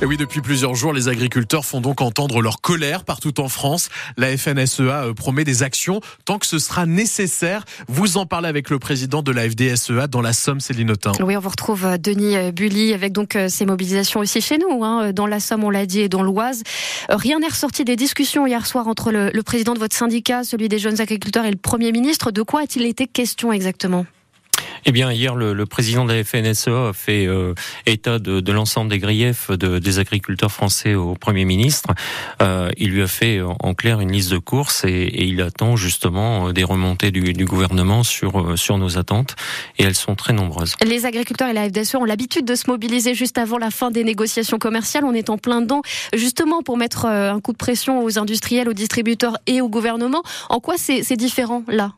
Et oui, depuis plusieurs jours, les agriculteurs font donc entendre leur colère partout en France. La FNSEA euh, promet des actions tant que ce sera nécessaire. Vous en parlez avec le président de la FDSEA dans la Somme, Céline Autain. Oui, on vous retrouve euh, Denis euh, Bully avec donc ces mobilisations aussi chez nous, hein, dans la Somme, on l'a dit, et dans l'Oise. Rien n'est ressorti des discussions hier soir entre le, le président de votre syndicat, celui des jeunes agriculteurs et le Premier ministre. De quoi a-t-il été question exactement? Eh bien, hier, le, président de la FNSEA a fait euh, état de, l'ensemble des griefs de, des agriculteurs français au Premier ministre. Euh, il lui a fait en clair une liste de courses et, il attend justement des remontées du, gouvernement sur, euh, nos attentes et elles sont très nombreuses. Les agriculteurs et la FDSEA ont l'habitude de se mobiliser juste avant la fin des négociations commerciales. On est en plein dedans, justement pour mettre euh, un coup de pression aux industriels, aux distributeurs et au gouvernement. En quoi c'est différent là?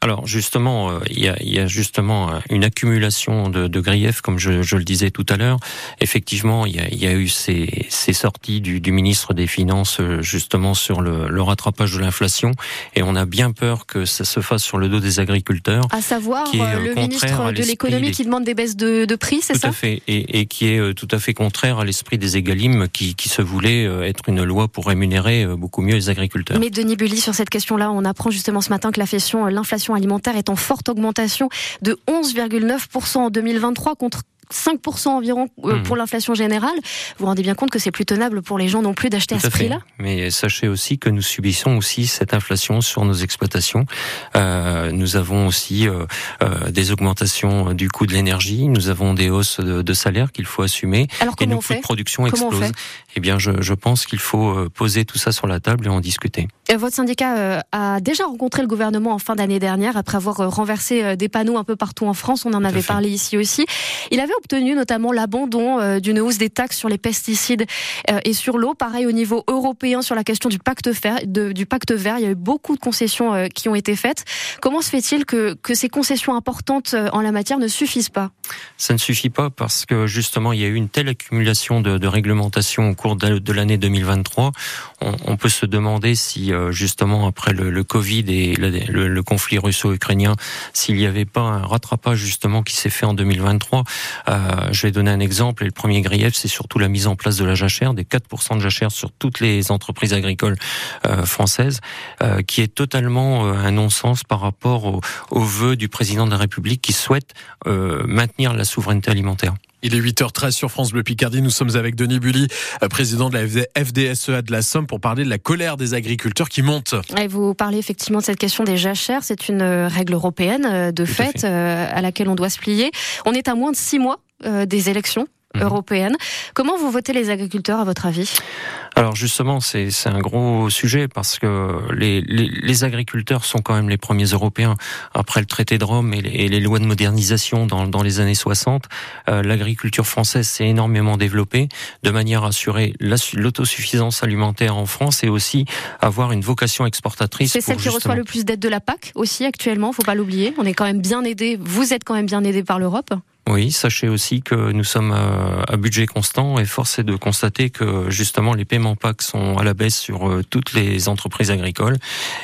Alors justement, euh, il, y a, il, y a, justement euh, une accumulation de, de griefs, comme je, je, le disais tout à l'heure. Effectivement, il y, y a, eu ces, ces sorties du, du, ministre des Finances euh, justement sur le, le rattrapage de l'inflation, et on a bien peur que ça se fasse sur le dos des agriculteurs. À savoir le ministre de l'économie qui demande des baisses de, de prix, c'est ça Tout à fait, et, et, qui est tout à fait contraire à l'esprit des égalimes, qui, qui se voulait être une loi pour rémunérer beaucoup mieux les agriculteurs. Mais Denis Bully, sur cette question-là, on apprend justement ce matin que l'inflation alimentaire est en forte augmentation de 11,9% en 2023 contre 5% environ euh, hmm. pour l'inflation générale. Vous vous rendez bien compte que c'est plus tenable pour les gens non plus d'acheter à ce prix-là? Mais sachez aussi que nous subissons aussi cette inflation sur nos exploitations. Euh, nous avons aussi euh, euh, des augmentations du coût de l'énergie, nous avons des hausses de, de salaire qu'il faut assumer Alors, et nos coûts de production explosent. Eh bien, je, je, pense qu'il faut poser tout ça sur la table et en discuter. Votre syndicat a déjà rencontré le gouvernement en fin d'année dernière après avoir renversé des panneaux un peu partout en France. On en avait parlé ici aussi. Il avait obtenu notamment l'abandon euh, d'une hausse des taxes sur les pesticides euh, et sur l'eau. Pareil au niveau européen sur la question du pacte, vert, du pacte vert. Il y a eu beaucoup de concessions euh, qui ont été faites. Comment se fait-il que, que ces concessions importantes en la matière ne suffisent pas? Ça ne suffit pas parce que justement il y a eu une telle accumulation de, de réglementations au cours de l'année 2023. On, on, peut se demander si justement après le, Covid et le, conflit russo-ukrainien, s'il n'y avait pas un rattrapage justement qui s'est fait en 2023. Euh, je vais donner un exemple. Et le premier grief, c'est surtout la mise en place de la jachère, des 4% de jachère sur toutes les entreprises agricoles euh, françaises, euh, qui est totalement un non-sens par rapport au, au du président de la République qui souhaite maintenir la souveraineté alimentaire. Il est 8h13 sur France Bleu Picardie. Nous sommes avec Denis Bully, président de la FDSEA de la Somme, pour parler de la colère des agriculteurs qui monte. Et vous parlez effectivement de cette question des jachères. C'est une règle européenne de fait, fait, à laquelle on doit se plier. On est à moins de six mois euh, des élections mhm. européennes. Comment vous votez les agriculteurs à votre avis? Alors justement, c'est un gros sujet parce que les, les, les, agriculteurs sont quand même les premiers Européens. Après le traité de Rome et les, et les lois de modernisation dans, dans les années 60, euh, l'agriculture française s'est énormément développée de manière à assurer l'autosuffisance alimentaire en France et aussi avoir une vocation exportatrice. C'est celle qui reçoit le plus d'aide de la PAC aussi actuellement, faut pas l'oublier. On est quand même bien aidé, vous êtes quand même bien aidé par l'Europe. Oui, sachez aussi que nous sommes à, budget constant et force est de constater que justement les paiements PAC sont à la baisse sur euh, toutes les entreprises agricoles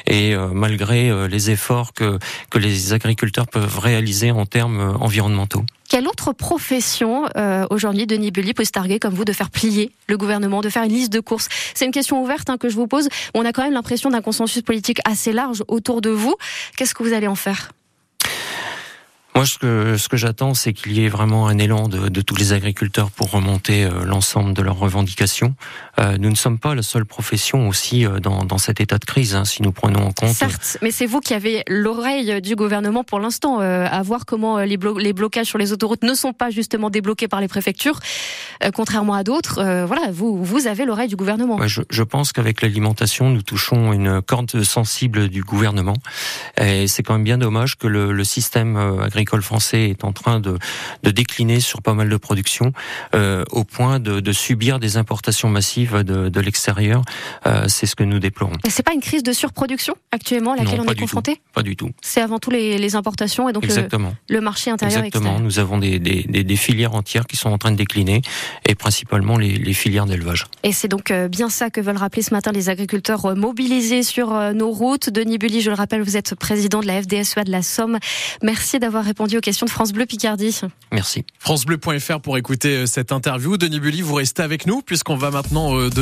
et euh, malgré euh, les efforts que, que les agriculteurs peuvent réaliser en termes environnementaux. Quelle autre profession aujourd'hui, Denis Bully, peut se targuer comme vous de faire plier le gouvernement, de faire une liste de courses? C'est une question ouverte hein, que je vous pose. On a quand même l'impression d'un consensus politique assez large autour de vous. Qu'est-ce que vous allez en faire? Moi, ce que, ce que j'attends, c'est qu'il y ait vraiment un élan de, de tous les agriculteurs pour remonter euh, l'ensemble de leurs revendications. Euh, nous ne sommes pas la seule profession aussi euh, dans, dans cet état de crise, hein, si nous prenons en compte. Certes, mais c'est vous qui avez l'oreille du gouvernement pour l'instant, à voir comment les, blo les blocages sur les autoroutes ne sont pas justement débloqués par les préfectures, contrairement à d'autres. voilà, vous, vous avez l'oreille du gouvernement. Ouais, je, je pense qu'avec l'alimentation, nous touchons une corde sensible du gouvernement. Et c'est quand même bien dommage que le, le système agricole agricole français est en train de, de décliner sur pas mal de productions, euh, au point de, de, subir des importations massives de, de l'extérieur. Euh, c'est ce que nous déplorons. C'est pas une crise de surproduction actuellement à laquelle on est confronté? Pas du tout. C'est avant tout les, les, importations et donc Exactement. Le, le, marché intérieur. Exactement. Extérieur. Nous avons des, des, des, des, filières entières qui sont en train de décliner et principalement les, les filières d'élevage. Et c'est donc euh, bien ça que veulent rappeler ce matin les agriculteurs euh, mobilisés sur nos routes. Denis Bully, je le rappelle, vous êtes président de la FDSEA de la Somme. Merci d'avoir répondu répondu aux questions de France Bleu Picardie. Merci. FranceBleu.fr pour écouter cette interview. Denis Bully, vous restez avec nous puisqu'on va maintenant